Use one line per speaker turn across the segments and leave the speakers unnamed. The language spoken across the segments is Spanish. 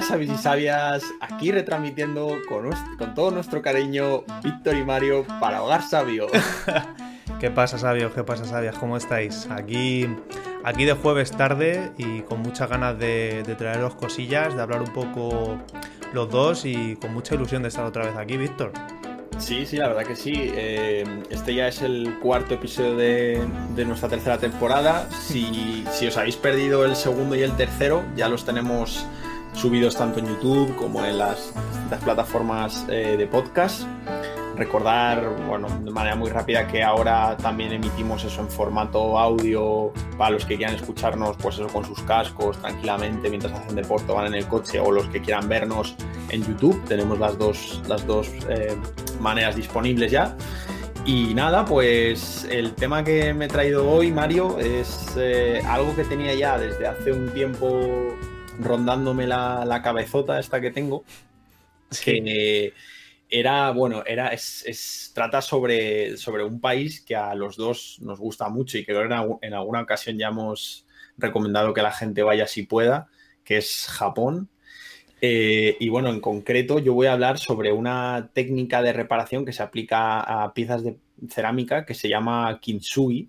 Y sabias, aquí retransmitiendo con, con todo nuestro cariño Víctor y Mario para Hogar Sabio.
¿Qué pasa sabios? ¿Qué pasa sabias? ¿Cómo estáis? Aquí, aquí de jueves tarde y con muchas ganas de, de traeros cosillas, de hablar un poco los dos y con mucha ilusión de estar otra vez aquí, Víctor.
Sí, sí, la verdad que sí. Eh, este ya es el cuarto episodio de, nuestra tercera temporada. Si, os habéis perdido el segundo y el tercero, ya los tenemos subidos tanto en YouTube como en las, las plataformas eh, de podcast. Recordar, bueno, de manera muy rápida que ahora también emitimos eso en formato audio para los que quieran escucharnos, pues eso con sus cascos tranquilamente mientras hacen deporte van en el coche o los que quieran vernos en YouTube. Tenemos las dos, las dos eh, maneras disponibles ya. Y nada, pues el tema que me he traído hoy, Mario, es eh, algo que tenía ya desde hace un tiempo rondándome la, la cabezota esta que tengo. Que era, bueno, era, es, trata sobre, sobre un país que a los dos nos gusta mucho y que en, en alguna ocasión ya hemos recomendado que la gente vaya si pueda, que es Japón. Eh, y bueno, en concreto yo voy a hablar sobre una técnica de reparación que se aplica a piezas de cerámica que se llama kintsugi,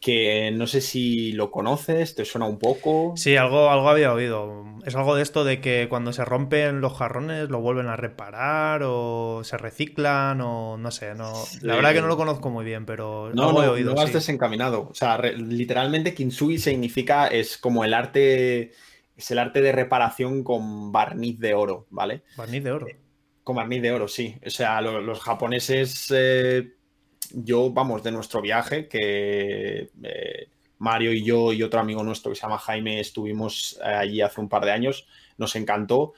que no sé si lo conoces, te suena un poco.
Sí, algo, algo había oído. Es algo de esto de que cuando se rompen los jarrones lo vuelven a reparar o se reciclan o no sé, no. La verdad que no lo conozco muy bien, pero
no, no, he oído. No vas desencaminado. O sea, literalmente kintsugi significa es como el arte es el arte de reparación con barniz de oro, ¿vale?
Barniz de oro. Eh,
con barniz de oro, sí. O sea, los japoneses, eh, yo, vamos, de nuestro viaje, que eh, Mario y yo y otro amigo nuestro que se llama Jaime estuvimos allí hace un par de años, nos encantó.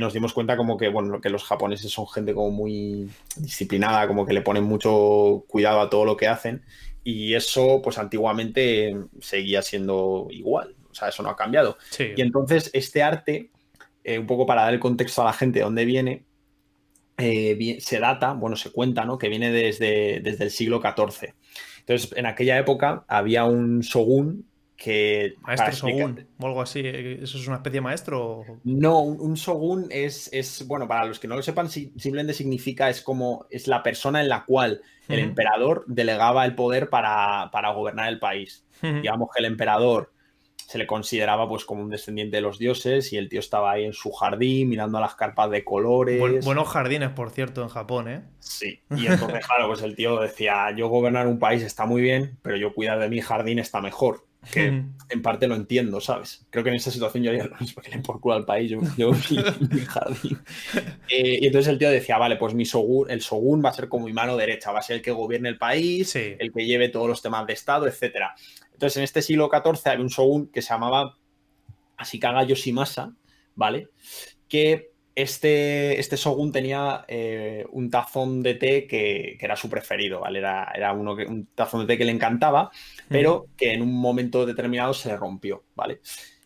nos dimos cuenta como que, bueno, que los japoneses son gente como muy disciplinada, como que le ponen mucho cuidado a todo lo que hacen. Y eso, pues antiguamente seguía siendo igual. O sea, eso no ha cambiado. Y entonces este arte, eh, un poco para dar el contexto a la gente de dónde viene, eh, se data, bueno, se cuenta, ¿no? Que viene desde, desde el siglo XIV. Entonces, en aquella época había un shogun que...
Maestro shogun o algo así. ¿Eso es una especie de maestro?
No, un, shogun es, es, bueno, para los que no lo sepan, simplemente significa, es como, es la persona en la cual el emperador delegaba el poder para, gobernar el país. Digamos que el emperador se le consideraba pues como un descendiente de los dioses y el tío estaba ahí en su jardín mirando a las carpas de colores.
buenos jardines, por cierto, en Japón, ¿eh?
Sí, y entonces, claro, pues el tío decía, yo gobernar un país está muy bien, pero yo cuidar de mi jardín está mejor. Que en parte lo entiendo, ¿sabes? Creo que en esa situación yo haría lo mismo que le por culo al país, yo, mi, jardín. Eh, y entonces el tío decía, vale, pues mi shogun, el shogun va a ser como mi mano derecha, va a ser el que gobierne el país, el que lleve todos los temas de Estado, etcétera. Entonces, en este siglo XIV había un shogun que se llamaba Ashikaga Yoshimasa, ¿vale? Que este, este shogun tenía eh, un tazón de té que, era su preferido, ¿vale? Era, era uno que, un tazón de té que le encantaba, pero que en un momento determinado se rompió, ¿vale?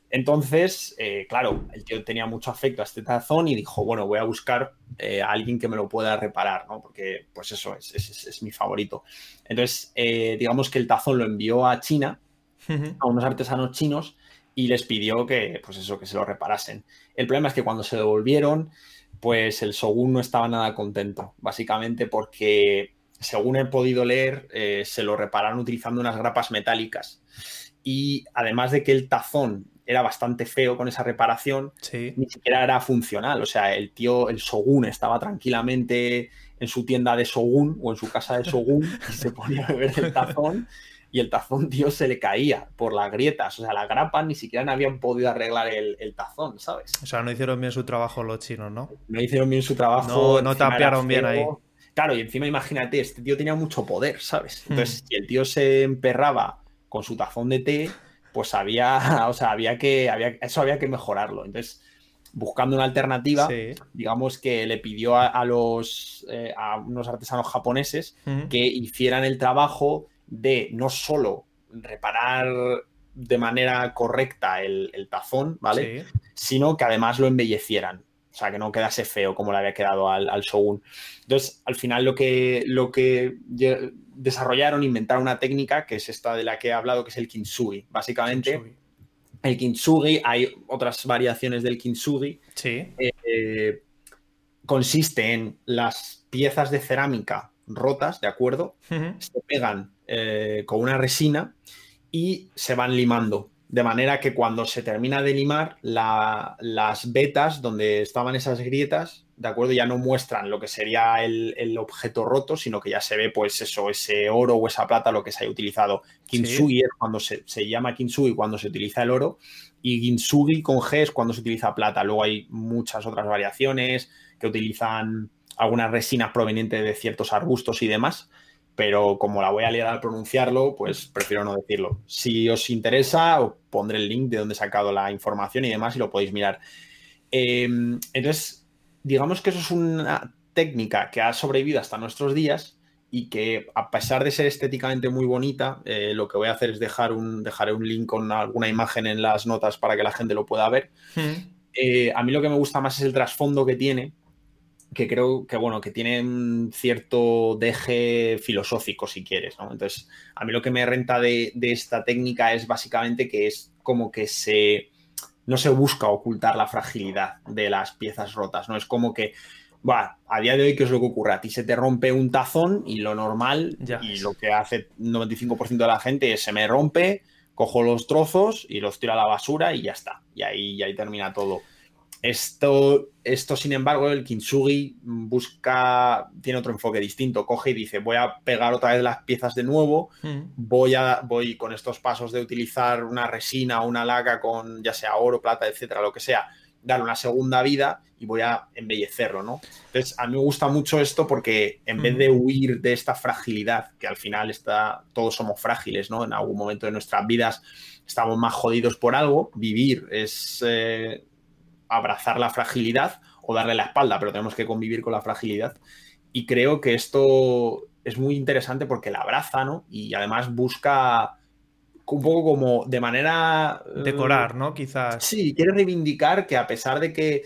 Entonces, eh, claro, el tío tenía mucho afecto a este tazón y dijo, bueno, voy a buscar eh, a alguien que me lo pueda reparar, ¿no? Porque, pues eso, es, es mi favorito. Entonces, digamos que el tazón lo envió a China a unos artesanos chinos y les pidió que, pues eso, que se lo reparasen. El problema es que cuando se devolvieron, pues el Shogun no estaba nada contento, básicamente porque, según he podido leer, eh, se lo repararon utilizando unas grapas metálicas. Y además de que el tazón era bastante feo con esa reparación, ni siquiera era funcional. O sea, el tío, el Shogun, estaba tranquilamente en su tienda de Shogun o en su casa de Shogun y se ponía a beber el tazón y el tazón, tío, se le caía por las grietas. O sea, las grapas ni siquiera habían podido arreglar el, tazón, ¿sabes?
O sea, no hicieron bien su trabajo los chinos, ¿no?
No hicieron bien su trabajo.
No, no tapearon bien ahí.
Claro, y encima imagínate, este tío tenía mucho poder, ¿sabes? Hmm. Entonces, si el tío se emperraba con su tazón de té, pues había, o sea, había que, había, eso había que mejorarlo. Entonces, buscando una alternativa, digamos que le pidió a, los, eh, a unos artesanos japoneses hmm. que hicieran el trabajo de no solo reparar de manera correcta el, tazón, ¿vale? Sino que además lo embellecieran. O sea, que no quedase feo como le había quedado al, al Shogun. Entonces, al final lo que, lo que desarrollaron, inventaron una técnica, que es esta de la que he hablado, que es el kintsugi. Básicamente, El kintsugi, hay otras variaciones del kintsugi.
Sí.
Eh, consiste en las piezas de cerámica rotas, ¿de acuerdo? Se pegan eh, con una resina y se van limando. De manera que cuando se termina de limar, las vetas donde estaban esas grietas, ¿de acuerdo? Ya no muestran lo que sería el, objeto roto, sino que ya se ve, pues eso, ese oro o esa plata, lo que se haya utilizado. Kintsugi es cuando se, se, llama kintsugi cuando se utiliza el oro, y ginsugi con G es cuando se utiliza plata. Luego hay muchas otras variaciones que utilizan algunas resinas provenientes de ciertos arbustos y demás pero como la voy a liar al pronunciarlo, pues prefiero no decirlo. Si os interesa, os pondré el link de donde he sacado la información y demás y lo podéis mirar. Em, entonces, digamos que eso es una técnica que ha sobrevivido hasta nuestros días y que a pesar de ser estéticamente muy bonita, eh, lo que voy a hacer es dejar un, dejaré un link con alguna imagen en las notas para que la gente lo pueda ver. Hmm. Eh, a mí lo que me gusta más es el trasfondo que tiene, que creo que, bueno, que tienen cierto deje filosófico, si quieres, ¿no? Entonces, a mí lo que me renta de, esta técnica es básicamente que es como que se... no se busca ocultar la fragilidad de las piezas rotas, ¿no? Es como que, va, a día de hoy, ¿qué es lo que ocurre? A ti se te rompe un tazón y lo normal, y lo que hace 95% de la gente es se me rompe, cojo los trozos y los tiro a la basura y ya está. Y ahí, y ahí termina todo. Esto, esto, sin embargo, el kintsugi busca, tiene otro enfoque distinto. Coge y dice, voy a pegar otra vez las piezas de nuevo, hmm. voy, a, voy con estos pasos de utilizar una resina o una laca con ya sea oro, plata, etcétera, lo que sea, darle una segunda vida y voy a embellecerlo, ¿no? Entonces, a mí me gusta mucho esto porque en vez de hmm. huir de esta fragilidad, que al final está, todos somos frágiles, ¿no? En algún momento de nuestras vidas estamos más jodidos por algo, vivir es... Eh, abrazar la fragilidad o darle la espalda, pero tenemos que convivir con la fragilidad. Y creo que esto es muy interesante porque la abraza, ¿no? Y además busca un poco como de manera...
Eh, Decorar, ¿no? Quizás.
Sí, quiere reivindicar que a pesar de que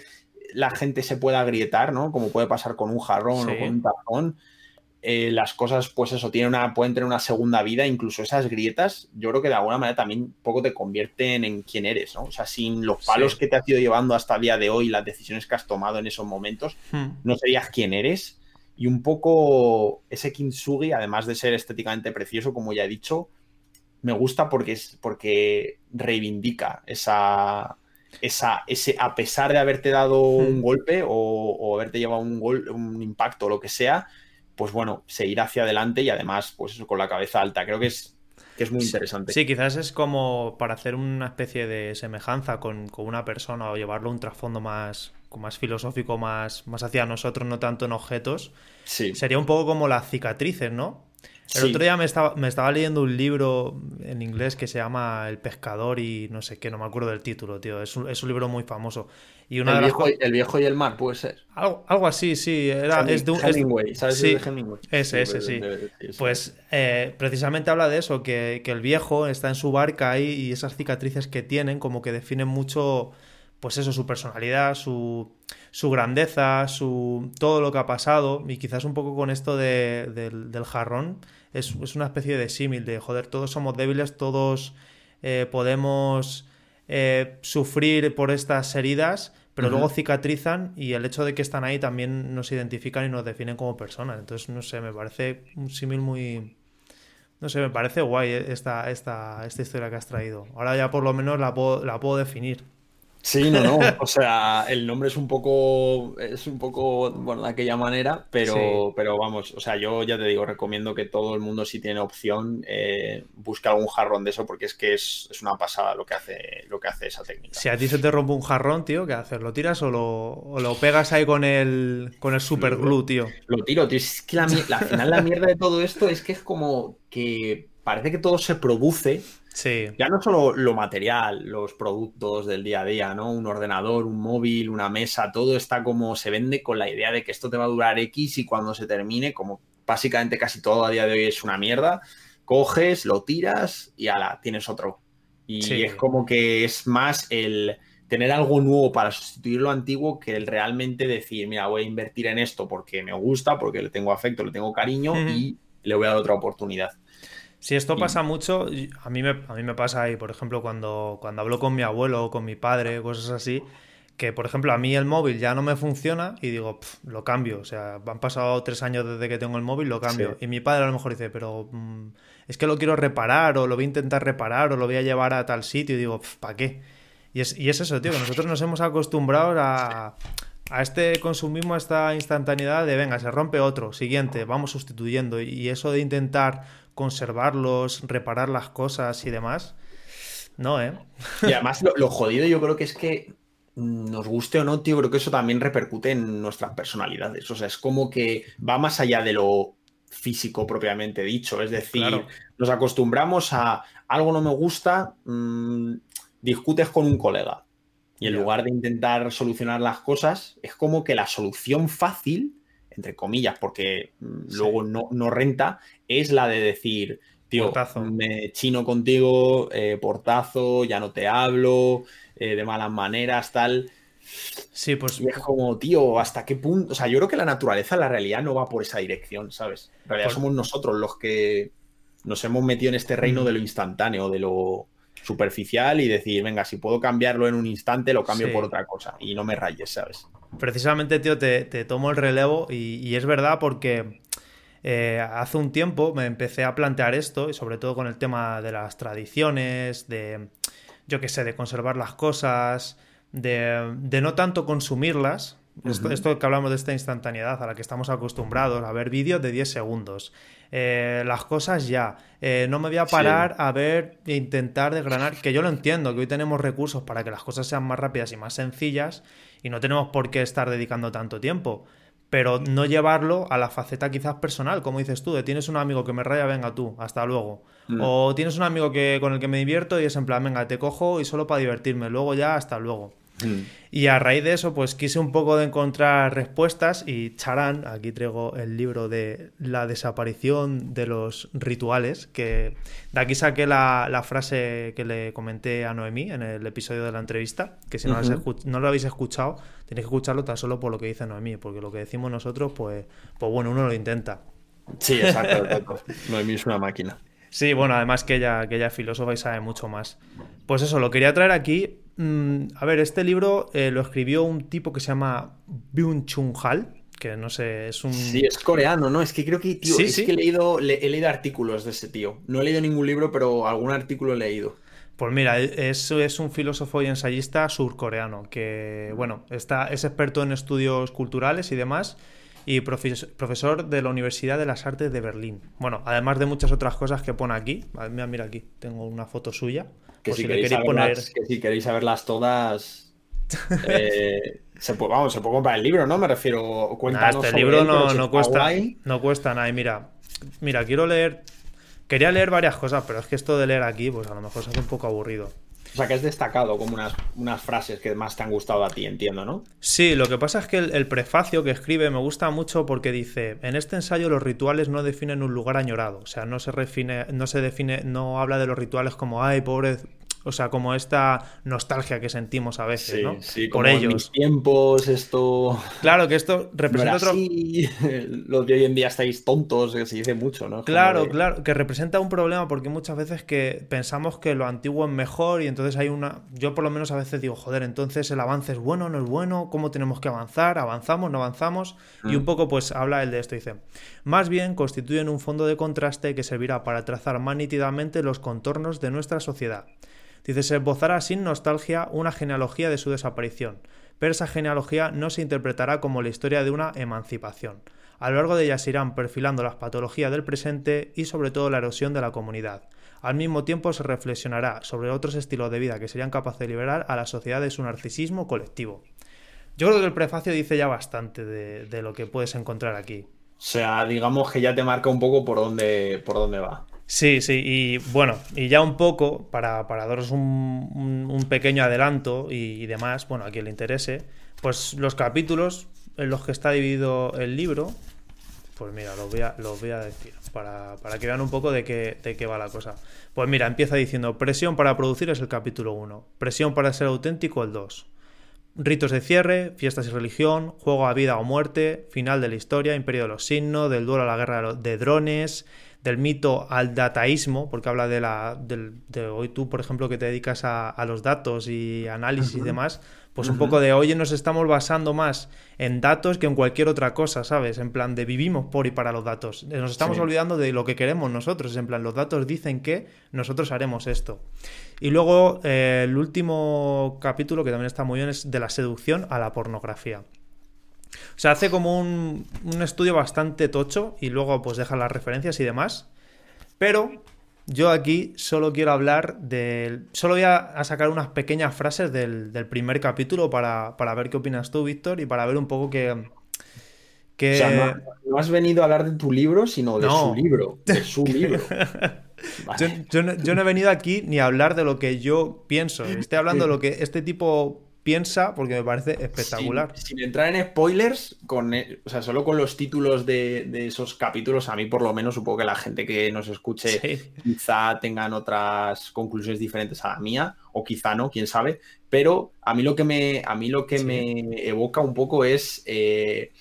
la gente se pueda agrietar, ¿no? Como puede pasar con un jarrón o con un tazón, eh, las cosas, pues eso, tienen una, pueden tener una segunda vida, incluso esas grietas, yo creo que de alguna manera también poco te convierten en quien eres, ¿no? O sea, sin los palos que te has ido llevando hasta el día de hoy, las decisiones que has tomado en esos momentos, hmm. no serías quien eres. Y un poco ese kintsugi, además de ser estéticamente precioso, como ya he dicho, me gusta porque es porque reivindica esa, esa, ese, a pesar de haberte dado hmm. un golpe o, o haberte llevado un, gol, un impacto o lo que sea, pues bueno, seguir hacia adelante y además, pues eso, con la cabeza alta. Creo que es, que es muy interesante.
Sí, quizás es como para hacer una especie de semejanza con, una persona o llevarlo a un trasfondo más, más filosófico, más, más hacia nosotros, no tanto en objetos. Sí. Sería un poco como las cicatrices, ¿no? El otro día me estaba, me estaba leyendo un libro en inglés que se llama El pescador y no sé qué, no me acuerdo del título, tío. Es un, es un libro muy famoso. Y una
el, viejo, el viejo y el mar, puede ser.
Algo, algo así, sí. Era, es de un,
Hemingway, ¿sabes?
Sí,
de Hemingway.
Ese, ese, sí. Pues eh, precisamente habla de eso, que, que el viejo está en su barca ahí y esas cicatrices que tienen como que definen mucho pues eso, su personalidad, su, su grandeza, su todo lo que ha pasado, y quizás un poco con esto de, del jarrón, es, una especie de símil, de joder, todos somos débiles, todos eh, podemos eh, sufrir por estas heridas, pero luego cicatrizan y el hecho de que están ahí también nos identifican y nos definen como personas. Entonces, no sé, me parece un símil muy... No sé, me parece guay esta, esta, esta historia que has traído. Ahora ya por lo menos la la puedo definir.
Sí, no, no. O sea, el nombre es un poco, es un poco, bueno, de aquella manera, pero, pero vamos, o sea, yo ya te digo, recomiendo que todo el mundo, si tiene opción, eh, busque algún jarrón de eso, porque es que es, una pasada lo que hace, lo que hace esa técnica.
Si a ti se te rompe un jarrón, tío, ¿qué haces? ¿Lo tiras o lo, pegas ahí con el, con el super glue, tío?
Lo tiro, tío. Es que la, la final la mierda de todo esto es que es como que parece que todo se produce ya no solo lo material, los productos del día a día, ¿no? Un ordenador, un móvil, una mesa, todo está como se vende con la idea de que esto te va a durar X y cuando se termine, como básicamente casi todo a día de hoy es una mierda, coges, lo tiras y ala, tienes otro. Y es como que es más el tener algo nuevo para sustituir lo antiguo que el realmente decir, mira, voy a invertir en esto porque me gusta, porque le tengo afecto, le tengo cariño y le voy a dar otra oportunidad.
Si esto pasa mucho, a mí, me, a mí me pasa ahí, por ejemplo, cuando, cuando hablo con mi abuelo o con mi padre, cosas así, que por ejemplo a mí el móvil ya no me funciona y digo, lo cambio. O sea, han pasado tres años desde que tengo el móvil, lo cambio. Y mi padre a lo mejor dice, pero mm, es que lo quiero reparar o lo voy a intentar reparar o lo voy a llevar a tal sitio. Y digo, ¿para qué? Y es, y es eso, tío, que nosotros nos hemos acostumbrado a, a este consumismo, a esta instantaneidad de, venga, se rompe otro, siguiente, vamos sustituyendo. Y eso de intentar conservarlos, reparar las cosas y demás. No, ¿eh?
Y además lo, jodido yo creo que es que nos guste o no, tío, creo que eso también repercute en nuestras personalidades. O sea, es como que va más allá de lo físico propiamente dicho. Es decir, nos acostumbramos a algo no me gusta, mm, discutes con un colega. Y en lugar de intentar solucionar las cosas, es como que la solución fácil, entre comillas, porque mm, luego no, no, renta, es la de decir, tío, me chino contigo, eh, portazo, ya no te hablo, eh, de malas maneras, tal.
Sí, pues.
Y es como, tío, ¿hasta qué punto? O sea, yo creo que la naturaleza, la realidad, no va por esa dirección, ¿sabes? En realidad somos nosotros los que nos hemos metido en este reino de lo instantáneo, de lo superficial y decir, venga, si puedo cambiarlo en un instante, lo cambio por otra cosa y no me rayes, ¿sabes?
Precisamente, tío, te, tomo el relevo y, es verdad porque eh, hace un tiempo me empecé a plantear esto y sobre todo con el tema de las tradiciones, de, yo qué sé, de conservar las cosas, de, de no tanto consumirlas, esto, que hablamos de esta instantaneidad a la que estamos acostumbrados, a ver vídeos de 10 segundos. Eh, las cosas ya. Eh, no me voy a parar a ver e intentar desgranar, que yo lo entiendo, que hoy tenemos recursos para que las cosas sean más rápidas y más sencillas y no tenemos por qué estar dedicando tanto tiempo. Pero no llevarlo a la faceta quizás personal, como dices tú, de tienes un amigo que me raya, venga tú, hasta luego. Mm. O tienes un amigo que, con el que me divierto y es en plan, venga, te cojo y solo para divertirme, luego ya, hasta luego. Mm. Y a raíz de eso, pues quise un poco de encontrar respuestas y Charán, aquí traigo el libro de la desaparición de los rituales, que de aquí saqué la, frase que le comenté a Noemí en el episodio de la entrevista, que si no, lo habéis escuchado, tenéis que escucharlo tan solo por lo que dice Noemí, porque lo que decimos nosotros, pues, pues bueno, uno lo intenta.
Sí, exacto. Noemí es una máquina.
Sí, bueno, además que ella, que ella es filósofa y sabe mucho más. Pues eso, lo quería traer aquí Mm, a ver, este libro eh, lo escribió un tipo que se llama Byung Chung Hal, que no sé, es un...
Sí, es coreano, ¿no? Es que creo que, tío, es que he leído, he leído artículos de ese tío. No he leído ningún libro, pero algún artículo he leído.
Pues mira, e, es, es un filósofo y ensayista surcoreano que, bueno, está, es experto en estudios culturales y demás y profesor de la Universidad de las Artes de Berlín. Bueno, además de muchas otras cosas que pone aquí. Mira, mira aquí, tengo una foto suya.
Que si, queréis poner... que si queréis saberlas todas, eh, se puede, vamos, se puede comprar el libro, ¿no? Me refiero, cuéntanos.
este libro no, cuesta, no cuesta nada. Y mira, mira, quiero leer. Quería leer varias cosas, pero es que esto de leer aquí, pues a lo mejor se hace un poco aburrido.
O sea, que has destacado como unas, unas frases que más te han gustado a ti, entiendo, ¿no?
Sí, lo que pasa es que el, prefacio que escribe me gusta mucho porque dice, en este ensayo los rituales no definen un lugar añorado, o sea, no se, refine, no se define, no habla de los rituales como, ay, pobre, o sea, como esta nostalgia que sentimos a veces, ¿no?
Sí, Por ellos. En mis tiempos, esto.
Claro, que esto representa otro.
Los de hoy en día estáis tontos, que se dice mucho, ¿no?
Claro, claro, que representa un problema porque muchas veces que pensamos que lo antiguo es mejor y entonces hay una. Yo por lo menos a veces digo, joder, entonces el avance es bueno, no es bueno, ¿cómo tenemos que avanzar? ¿Avanzamos, no avanzamos? Y un mm. poco, pues habla el de esto, dice. Más bien constituyen un fondo de contraste que servirá para trazar más nítidamente los contornos de nuestra sociedad. Dice, se esbozará sin nostalgia una genealogía de su desaparición, pero esa genealogía no se interpretará como la historia de una emancipación. A lo largo de ella se irán perfilando las patologías del presente y sobre todo la erosión de la comunidad. Al mismo tiempo se reflexionará sobre otros estilos de vida que serían capaces de liberar a la sociedad de su narcisismo colectivo. Yo creo que el prefacio dice ya bastante de, de lo que puedes encontrar aquí.
O sea, digamos que ya te marca un poco por dónde, por dónde va.
Sí, sí, y bueno, y ya un poco, para, para daros un, pequeño adelanto y, demás, bueno, a quien le interese, pues los capítulos en los que está dividido el libro, pues mira, los voy a, voy a decir, para, que vean un poco de qué, de qué va la cosa. Pues mira, empieza diciendo, presión para producir es el capítulo 1, presión para ser auténtico el 2. Ritos de cierre, fiestas y religión, juego a vida o muerte, final de la historia, imperio de los signos, del duelo a la guerra de drones, del mito al dataísmo, porque habla de la de hoy tú, por ejemplo, que te dedicas a, los datos y análisis y demás, pues un poco de hoy nos estamos basando más en datos que en cualquier otra cosa, ¿sabes? En plan de vivimos por y para los datos. Nos estamos olvidando de lo que queremos nosotros, en plan los datos dicen que nosotros haremos esto. Y luego eh, el último capítulo que también está muy bien es de la seducción a la pornografía. O sea, hace como un, estudio bastante tocho y luego pues deja las referencias y demás. Pero yo aquí solo quiero hablar del... Solo voy a, sacar unas pequeñas frases del, primer capítulo para, ver qué opinas tú, Víctor, y para ver un poco qué...
Que... O sea, no, has venido a hablar de tu libro, sino de su libro. De su libro.
yo, no, he venido aquí ni a hablar de lo que yo pienso. Estoy hablando de lo que este tipo piensa porque me parece espectacular.
Sin, entrar en spoilers, con, e, o sea, solo con los títulos de, esos capítulos, a mí por lo menos supongo que la gente que nos escuche quizá tengan otras conclusiones diferentes a la mía, o quizá no, quién sabe. Pero a mí lo que me, a mí lo que me evoca un poco es eh,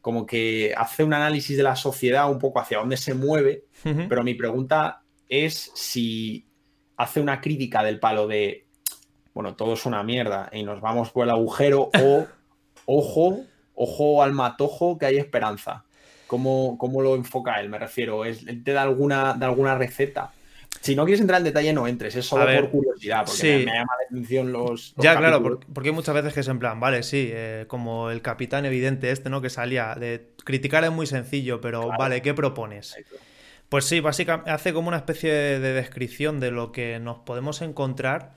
como que hace un análisis de la sociedad un poco hacia dónde se mueve, pero mi pregunta es si hace una crítica del palo de bueno, todo es una mierda y nos vamos por el agujero o, ojo, ojo al matojo que hay esperanza. ¿Cómo, cómo lo enfoca él? Me refiero, ¿es, ¿te da alguna, de alguna receta? Si no quieres entrar en detalle, no entres, es solo por curiosidad, porque me, llama la atención los.
ya, claro, porque, muchas veces que es en plan, vale, sí, eh, como el capitán evidente este, ¿no? Que salía de criticar es muy sencillo, pero vale, ¿qué propones? Pues sí, básicamente hace como una especie de descripción de lo que nos podemos encontrar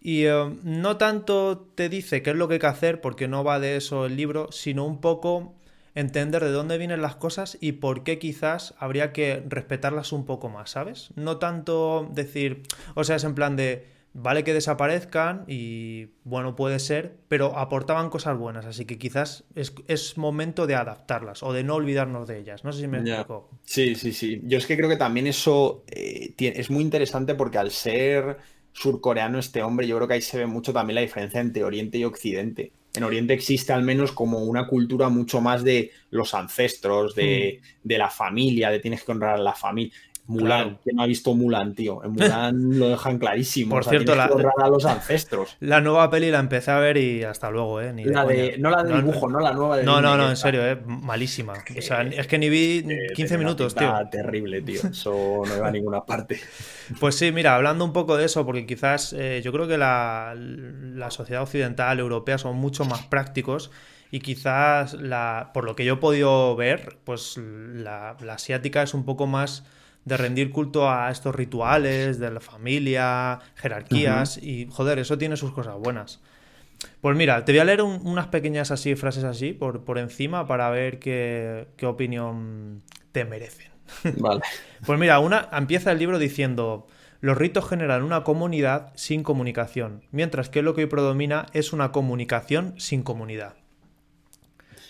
y eh, no tanto te dice qué es lo que hay que hacer, porque no va de eso el libro, sino un poco entender de dónde vienen las cosas y por qué quizás habría que respetarlas un poco más, ¿sabes? No tanto decir, o sea, es en plan de, vale que desaparezcan y bueno, puede ser, pero aportaban cosas buenas, así que quizás es, momento de adaptarlas o de no olvidarnos de ellas. No sé si me explico.
Sí, sí, sí. Yo es que creo que también eso eh, es muy interesante porque al ser surcoreano este hombre, yo creo que ahí se ve mucho también la diferencia entre Oriente y Occidente. En Oriente existe al menos como una cultura mucho más de los ancestros, de, hmm. de la familia, de tienes que honrar a la familia. Mulan, ¿quién no ha visto Mulan, tío? En Mulan lo dejan clarísimo. Por cierto, la, a los ancestros.
La nueva peli la empecé a ver y hasta luego, ¿eh?
no la de dibujo, no, la nueva de
No, no, no, en serio, ¿eh? Malísima. o sea, es que ni vi 15 minutos, tío.
terrible, tío. Eso no iba a ninguna parte.
Pues sí, mira, hablando un poco de eso, porque quizás eh, yo creo que la, la sociedad occidental, europea, son mucho más prácticos y quizás la, por lo que yo he podido ver, pues la, la asiática es un poco más de rendir culto a estos rituales de la familia, jerarquías y joder, eso tiene sus cosas buenas. Pues mira, te voy a leer unas pequeñas así frases así por, por encima para ver qué, qué opinión te merecen.
Vale.
pues mira, una empieza el libro diciendo los ritos generan una comunidad sin comunicación, mientras que lo que hoy predomina es una comunicación sin comunidad.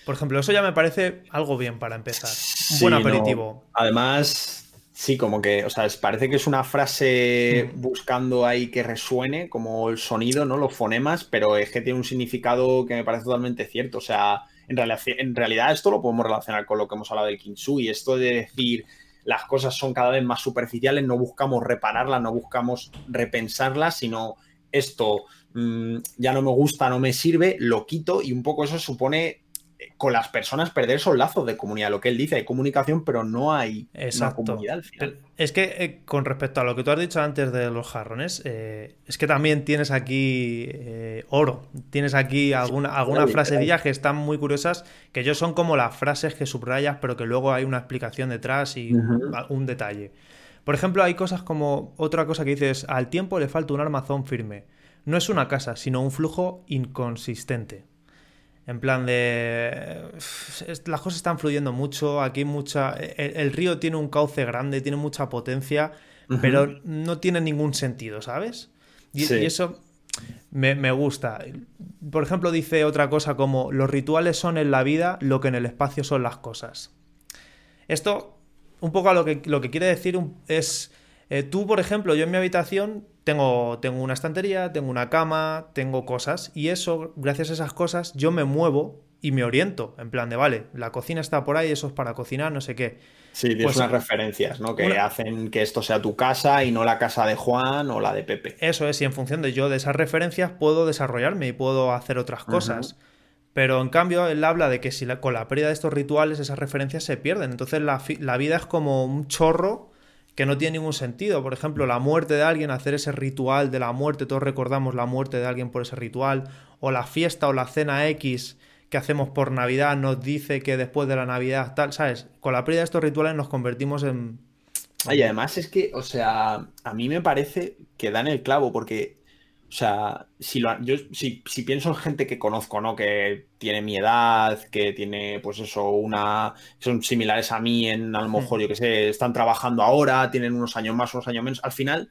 Por ejemplo, eso ya me parece algo bien para empezar. Un buen aperitivo.
Además, Sí, como que, o sea, parece que es una frase buscando ahí que resuene, como el sonido, ¿no? Los fonemas, pero es que tiene un significado que me parece totalmente cierto. O sea, en, realidad, en realidad esto lo podemos relacionar con lo que hemos hablado del y Esto de decir las cosas son cada vez más superficiales, no buscamos repararlas, no buscamos repensarlas, sino esto mm, ya no me gusta, no me sirve, lo quito y un poco eso supone con las personas perder esos lazos de comunidad. Lo que él dice, hay comunicación, pero no hay una comunidad al final.
Es que eh, con respecto a lo que tú has dicho antes de los jarrones, eh, es que también tienes aquí eh, oro. Tienes aquí alguna, algunas frasedillas que están muy curiosas, que yo son como las frases que subrayas, pero que luego hay una explicación detrás y un detalle. Por ejemplo, hay cosas como otra cosa que dices, al tiempo le falta un armazón firme. No es una casa, sino un flujo inconsistente. En plan de. Las cosas están fluyendo mucho. Aquí mucha. El, río tiene un cauce grande, tiene mucha potencia, pero no tiene ningún sentido, ¿sabes? Y, eso me, me, gusta. Por ejemplo, dice otra cosa como: los rituales son en la vida lo que en el espacio son las cosas. Esto, un poco a lo que, lo que quiere decir es. Eh, tú, por ejemplo, yo en mi habitación tengo, una estantería, tengo una cama, tengo cosas y eso, gracias a esas cosas, yo me muevo y me oriento, en plan de, vale, la cocina está por ahí, eso es para cocinar, no sé qué.
Sí, tienes
Pues,
unas referencias, ¿no? Que
una-
hacen que esto sea tu casa y no la casa de Juan o la de Pepe.
Eso es, y en función de yo de esas referencias puedo desarrollarme y puedo hacer otras cosas. Pero en cambio, él habla de que si la- con la pérdida de estos rituales esas referencias se pierden. Entonces la vida es como un chorro que no tiene ningún sentido. Por ejemplo, la muerte de alguien, hacer ese ritual de la muerte, todos recordamos la muerte de alguien por ese ritual, o la fiesta o la cena X que hacemos por Navidad nos dice que después de la Navidad tal, ¿sabes? Con la pérdida de estos rituales nos convertimos en...
Y además es que, o sea, a mí me parece que dan el clavo porque, o sea, si, lo, yo, si, si pienso en gente que conozco, ¿no? Que tiene mi edad, que tiene, pues eso, una... Son similares a mí en, a lo mejor, yo qué sé, están trabajando ahora, tienen unos años más, unos años menos. Al final,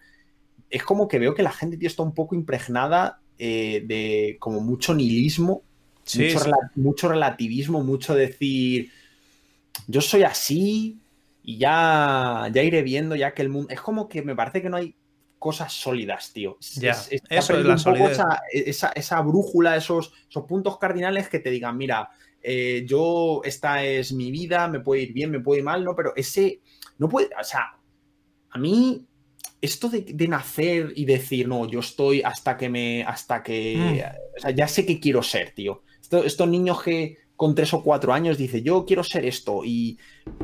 es como que veo que la gente, tío, está un poco impregnada eh, de como mucho nihilismo,
Sí,
mucho,
sí.
rela- mucho relativismo, mucho decir, yo soy así y ya, ya iré viendo ya que el mundo... Es como que me parece que no hay cosas sólidas, tío. Es-
Ya,
es- está
eso es
perdiendo
la
un poco
solidez.
esa, esa, esa brújula, esos, esos puntos cardinales que te digan, mira, eh, yo, esta es mi vida, me puede ir bien, me puede ir mal, ¿no? Pero ese, no puede, o sea, a mí esto de, de nacer y decir, no, yo estoy hasta que me, hasta que, o sea, ya sé que quiero ser, tío. Esto- estos niños que con tres o cuatro años dice, yo quiero ser esto y,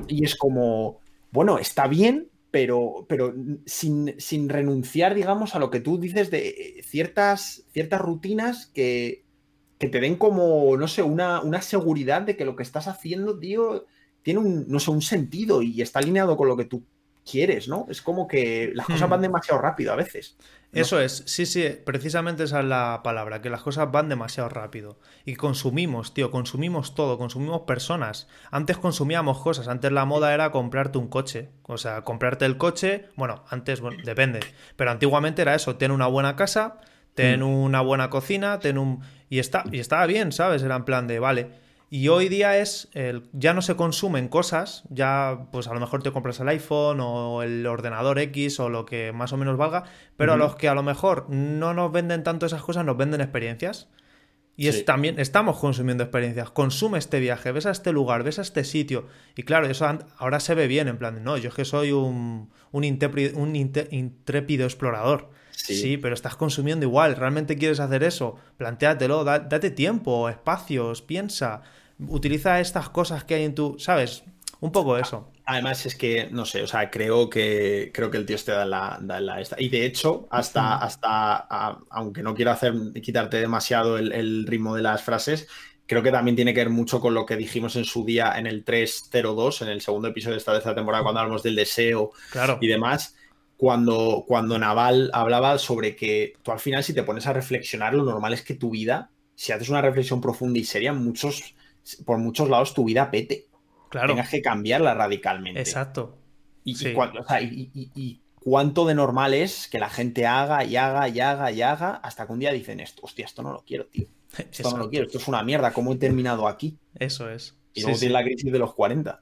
y es como, bueno, está bien, pero, pero sin, sin renunciar, digamos, a lo que tú dices de eh, ciertas, ciertas rutinas que, que te den como, no sé, una, una seguridad de que lo que estás haciendo, tío, tiene un, no sé, un sentido y está alineado con lo que tú quieres, ¿no? Es como que las cosas
Hmm.
van demasiado rápido a veces. ¿no?
Eso es, sí, sí, precisamente esa es la palabra, que las cosas van demasiado rápido. Y consumimos, tío, consumimos todo, consumimos personas. Antes consumíamos cosas, antes la moda era comprarte un coche. O sea, comprarte el coche, bueno, antes, bueno, depende. Pero antiguamente era eso, ten una buena casa, ten
Mm.
una buena cocina, ten un... Y, está, y estaba bien, ¿sabes? Era en plan de, vale. Y hoy día es, el- ya no se consumen cosas, ya pues a lo mejor te compras el iPhone o el ordenador X o lo que más o menos valga, pero a los que a lo mejor no nos venden tanto esas cosas, nos venden experiencias. Y es también, estamos consumiendo experiencias. Consume este viaje, ves a este lugar, ves a este sitio. Y claro, eso ahora se ve bien, en plan, no, yo es que soy un, un, intrépido explorador.
Sí.
Sí. pero estás consumiendo igual. ¿Realmente quieres hacer eso? Plantéatelo, da- date tiempo, espacios, piensa. Utiliza estas cosas que hay en tu. ¿Sabes? Un poco eso.
Además es que, no sé, o sea, creo que creo que el tío este da la, da la esta. Y de hecho, hasta, hasta a- aunque no quiero hacer quitarte demasiado el, el ritmo de las frases, creo que también tiene que ver mucho con lo que dijimos en su día en el 302, en el segundo episodio de esta tercera temporada, cuando hablamos del deseo
Claro.
y demás. Cuando, cuando Naval hablaba sobre que tú al final, si te pones a reflexionar, lo normal es que tu vida, si haces una reflexión profunda y seria, muchos, por muchos lados tu vida pete.
Claro.
Tengas que cambiarla radicalmente.
Exacto.
Y, y
Sí.
cuan- o sea, y- y- y cuánto de normal es que la gente haga y haga y haga y haga hasta que un día dicen esto, hostia, esto no lo quiero, tío. Esto no lo quiero, esto es una mierda, ¿cómo he terminado aquí?
Eso es.
Y luego
sí.
tienes la crisis de los 40.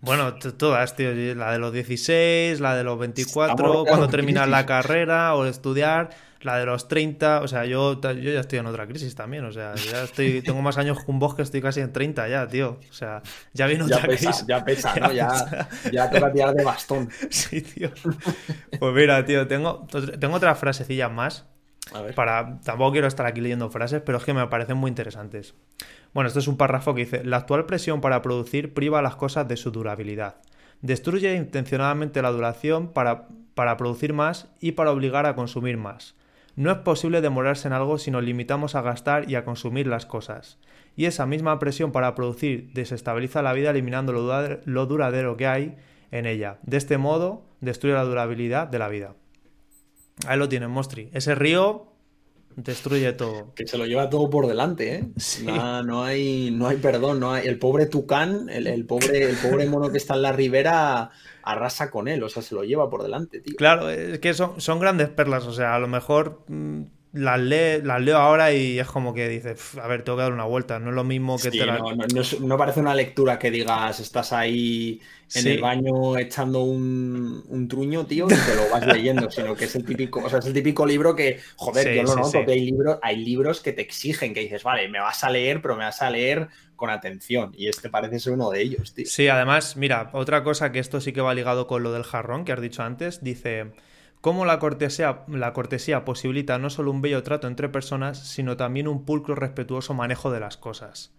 Bueno, todas, tío. La de los 16, la de los 24,
Estamos rodeados
cuando terminas la carrera o estudiar, la de los 30. O sea, yo, yo ya estoy en otra crisis también. O sea, ya estoy, tengo más años que un bosque, estoy casi en 30 ya, tío. O sea, ya viene
Ya
otra
pesa,
crisis.
ya pesa, ¿no?
Ya
Ya, ya toca tirar de bastón.
Sí, tío. Pues mira, tío, tengo, tengo otras frasecillas más.
A ver.
Para, tampoco quiero estar aquí leyendo frases, pero es que me parecen muy interesantes. Bueno, esto es un párrafo que dice, la actual presión para producir priva a las cosas de su durabilidad. Destruye intencionadamente la duración para, para producir más y para obligar a consumir más. No es posible demorarse en algo si nos limitamos a gastar y a consumir las cosas. Y esa misma presión para producir desestabiliza la vida eliminando lo, dura- lo duradero que hay en ella. De este modo, destruye la durabilidad de la vida. Ahí lo tienen, Mostri. Ese río destruye todo.
Que se lo lleva todo por delante, ¿eh?
Sí.
No, no hay, no hay perdón, no hay. El pobre tucán, el, el pobre, el pobre mono que está en la ribera, arrasa con él, o sea, se lo lleva por delante, tío.
Claro, es que son, son grandes perlas. O sea, a lo mejor las, las leo ahora y es como que dices, a ver, tengo que dar una vuelta. No es lo mismo que te
no, no, parece una lectura que digas, estás ahí en el baño echando un, truño, tío, y te lo vas leyendo, sino que es el típico, o sea, es el típico libro que, joder, yo lo noto, que hay libros, hay libros que te exigen, que dices, vale, me vas a leer, pero me vas a leer con atención. Y este parece ser uno de ellos, tío.
Sí, además, mira, otra cosa que esto sí que va ligado con lo del jarrón que has dicho antes, dice cómo la cortesía, posibilita no solo un bello trato entre personas, sino también un pulcro respetuoso manejo de las cosas.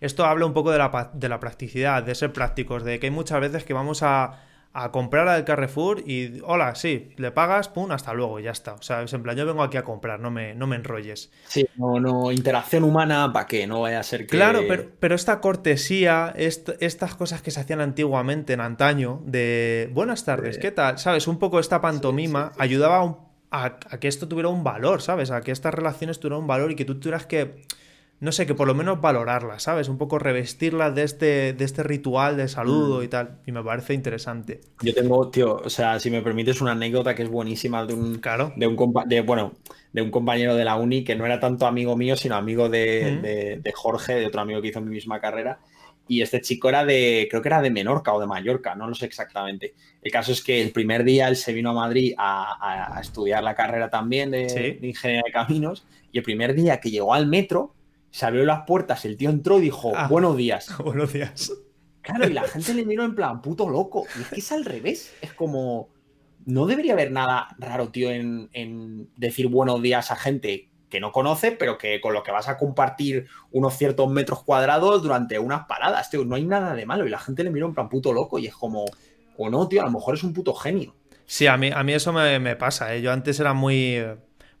Esto habla un poco de la, de la practicidad, de ser prácticos, de que hay muchas veces que vamos a, a comprar al Carrefour y hola, sí, le pagas, pum, hasta luego, ya está. O sea, es en plan, yo vengo aquí a comprar, no me, no me enrolles.
Sí, no, no, interacción humana, ¿para qué? No vaya a ser que.
Claro, pero, pero esta cortesía, estas cosas que se hacían antiguamente, en antaño, de buenas tardes, ¿qué tal? ¿Sabes? Un poco esta pantomima ayudaba a, a, que esto tuviera un valor, ¿sabes? A que estas relaciones tuvieran un valor y que tú tuvieras que no sé, que por lo menos valorarla, ¿sabes? Un poco revestirla de este, de este ritual de saludo mm. y tal. Y me parece interesante.
Yo tengo, tío, o sea, si me permites una anécdota que es buenísima de un,
claro.
de un de, bueno, de un compañero de la uni que no era tanto amigo mío, sino amigo de, de, Jorge, de otro amigo que hizo mi misma carrera. Y este chico era de, creo que era de Menorca o de Mallorca, no lo sé exactamente. El caso es que el primer día él se vino a Madrid a, estudiar la carrera también de, de ingeniería de caminos. Y el primer día que llegó al metro, se abrió las puertas, el tío entró y dijo, ah, buenos días.
Buenos días.
Claro, y la gente le miró en plan, puto loco. Y es que es al revés. Es como, no debería haber nada raro, tío, en, decir buenos días a gente que no conoce, pero que con lo que vas a compartir unos ciertos metros cuadrados durante unas paradas, tío. No hay nada de malo. Y la gente le miró en plan puto loco y es como, o no, tío, a lo mejor es un puto genio.
Sí, a mí, a mí eso me, me pasa. ¿eh? Yo antes era muy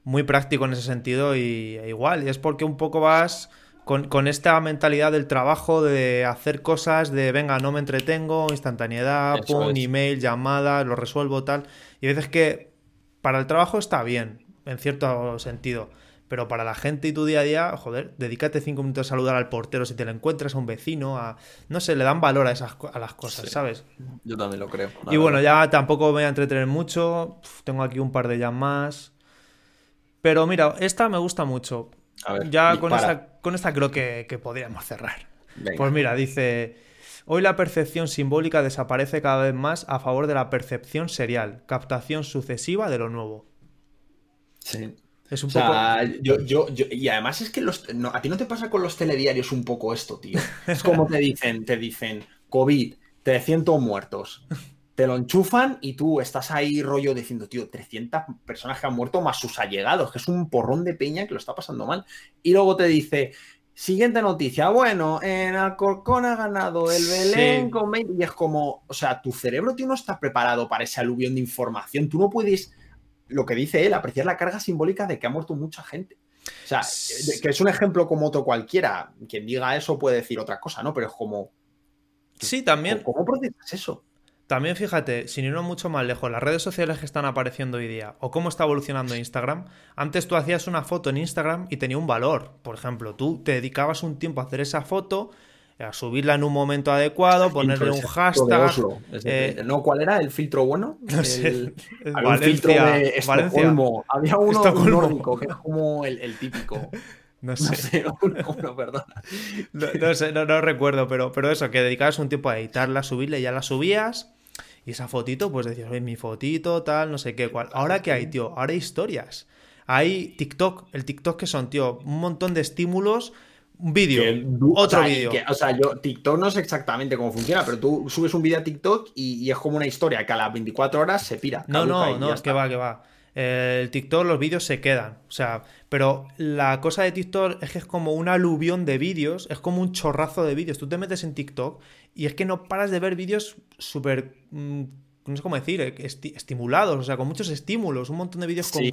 muy práctico en ese sentido y e igual, y es porque un poco vas con, esta mentalidad del trabajo, de hacer cosas, de venga, no me entretengo, instantaneidad, pum, email, llamada, lo resuelvo, tal. Y a veces que para el trabajo está bien, en cierto sentido. Pero para la gente y tu día a día, joder, dedícate cinco minutos a saludar al portero si te lo encuentras, a un vecino, a. No sé, le dan valor a, esas, a las cosas, ¿sabes?
Yo también lo creo.
Y bueno, ya tampoco me voy a entretener mucho. tengo aquí un par de llamadas. Pero mira, esta me gusta mucho. ya con esta, con esta, creo que, podríamos cerrar. Pues mira, dice. Hoy la percepción simbólica desaparece cada vez más a favor de la percepción serial, captación sucesiva de lo nuevo.
Sí. Es un poco... yo, yo, y además es que los, a ti no te pasa con los telediarios un poco esto, tío. Es como te dicen, te dicen, COVID, 300 muertos te lo enchufan y tú estás ahí rollo diciendo, tío, 300 personas que han muerto más sus allegados, que es un porrón de peña que lo está pasando mal. Y luego te dice, siguiente noticia, bueno, en Alcorcón ha ganado el Belén con 20, y es como, o sea, tu cerebro, tío, no está preparado para ese aluvión de información. Tú no puedes, lo que dice él, apreciar la carga simbólica de que ha muerto mucha gente. O sea, que es un ejemplo como otro cualquiera. Quien diga eso puede decir otra cosa, ¿no? Pero es como...
Sí, también.
¿Cómo procesas eso?
También fíjate, sin irnos mucho más lejos, las redes sociales que están apareciendo hoy día o cómo está evolucionando Instagram. Antes tú hacías una foto en Instagram y tenía un valor. Por ejemplo, tú te dedicabas un tiempo a hacer esa foto, a subirla en un momento adecuado, ponerle un hashtag.
Eh, ¿No? ¿Cuál era el filtro bueno?
No sé.
había un filtro de Estocolmo. Había uno nórdico que es como el típico.
No sé. No sé, no, recuerdo, pero, pero eso, que dedicabas un tiempo a editarla, subirla y ya la subías. Y esa fotito, pues decías, oye, mi fotito, tal, no sé qué, cuál. Ahora qué hay, tío, ahora hay historias. Hay TikTok, el TikTok que son, tío, un montón de estímulos, un vídeo, otro vídeo.
O sea, yo TikTok no sé exactamente cómo funciona, pero tú subes un vídeo a TikTok y, es como una historia que a las 24 horas se pira.
No, no, no, es que va, que va. El TikTok, los vídeos se quedan. O sea, pero la cosa de TikTok es que es como un aluvión de vídeos, es como un chorrazo de vídeos. Tú te metes en TikTok y es que no paras de ver vídeos súper. Mm, no sé cómo decir, estimulados, o sea, con muchos estímulos, un montón de vídeos con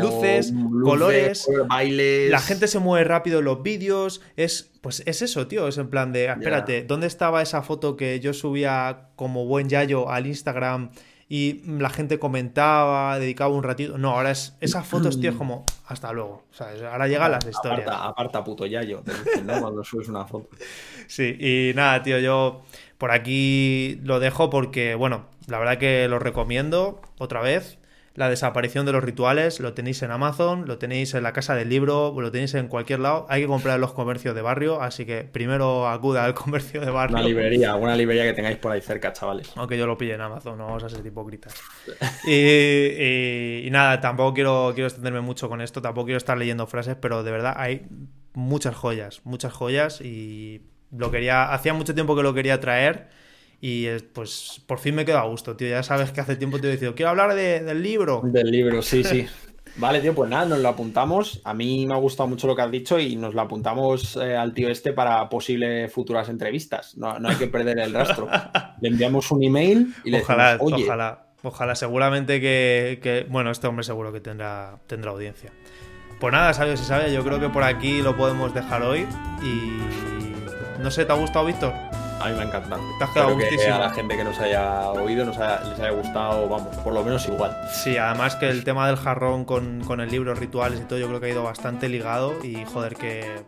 luces, colores,
bailes.
La gente se mueve rápido en los vídeos, es pues es eso, tío, es en plan de, espérate, ¿dónde estaba esa foto que yo subía como buen yayo al Instagram y la gente comentaba, dedicaba un ratito. No, ahora es esas fotos, tío, es como hasta luego. O sea, ahora llegan las historias.
Aparta, aparta puto yayo, te cuando subes una foto.
Sí, y nada, tío, yo por aquí lo dejo porque, bueno, la verdad que lo recomiendo otra vez. La desaparición de los rituales, lo tenéis en Amazon, lo tenéis en la casa del libro, lo tenéis en cualquier lado. Hay que comprar en los comercios de barrio, así que primero acuda al comercio de barrio.
Una librería, una librería que tengáis por ahí cerca, chavales.
Aunque yo lo pille en Amazon, no vamos a ser hipócritas. y, y, nada, tampoco quiero, quiero extenderme mucho con esto, tampoco quiero estar leyendo frases, pero de verdad hay muchas joyas, muchas joyas y lo quería, hacía mucho tiempo que lo quería traer y pues por fin me quedo a gusto, tío. Ya sabes que hace tiempo te he dicho, quiero hablar del libro.
Del libro, sí, sí. Vale, tío, pues nada, nos lo apuntamos. A mí me ha gustado mucho lo que has dicho y nos lo apuntamos eh, al tío este para posibles futuras entrevistas. No, hay que perder el rastro. le enviamos un email y le
ojalá,
decimos, Oye,
ojalá, ojalá, seguramente que, que, bueno, este hombre seguro que tendrá, tendrá audiencia. Pues nada, sabes si sabe, yo creo que por aquí lo podemos dejar hoy y no sé, ¿te ha gustado, Víctor?
A mí me ha encantado.
Te has quedado gustísimo.
a la gente que nos haya oído nos haya- les haya gustado, vamos, por lo menos igual.
Sí, además que el tema del jarrón con, con el libro, rituales y todo, yo creo que ha ido bastante ligado y joder, que,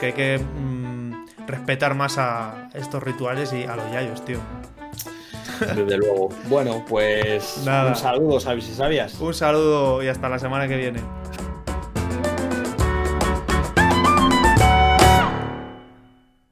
que hay que mm, respetar más a estos rituales y a los yayos, tío.
Desde luego. Bueno, pues
Nada.
un saludo, ¿sabes si sabías?
Un saludo y hasta la semana que viene.